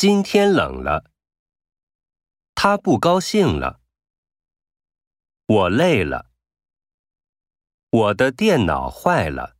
今天冷了。他不高兴了。我累了。我的电脑坏了。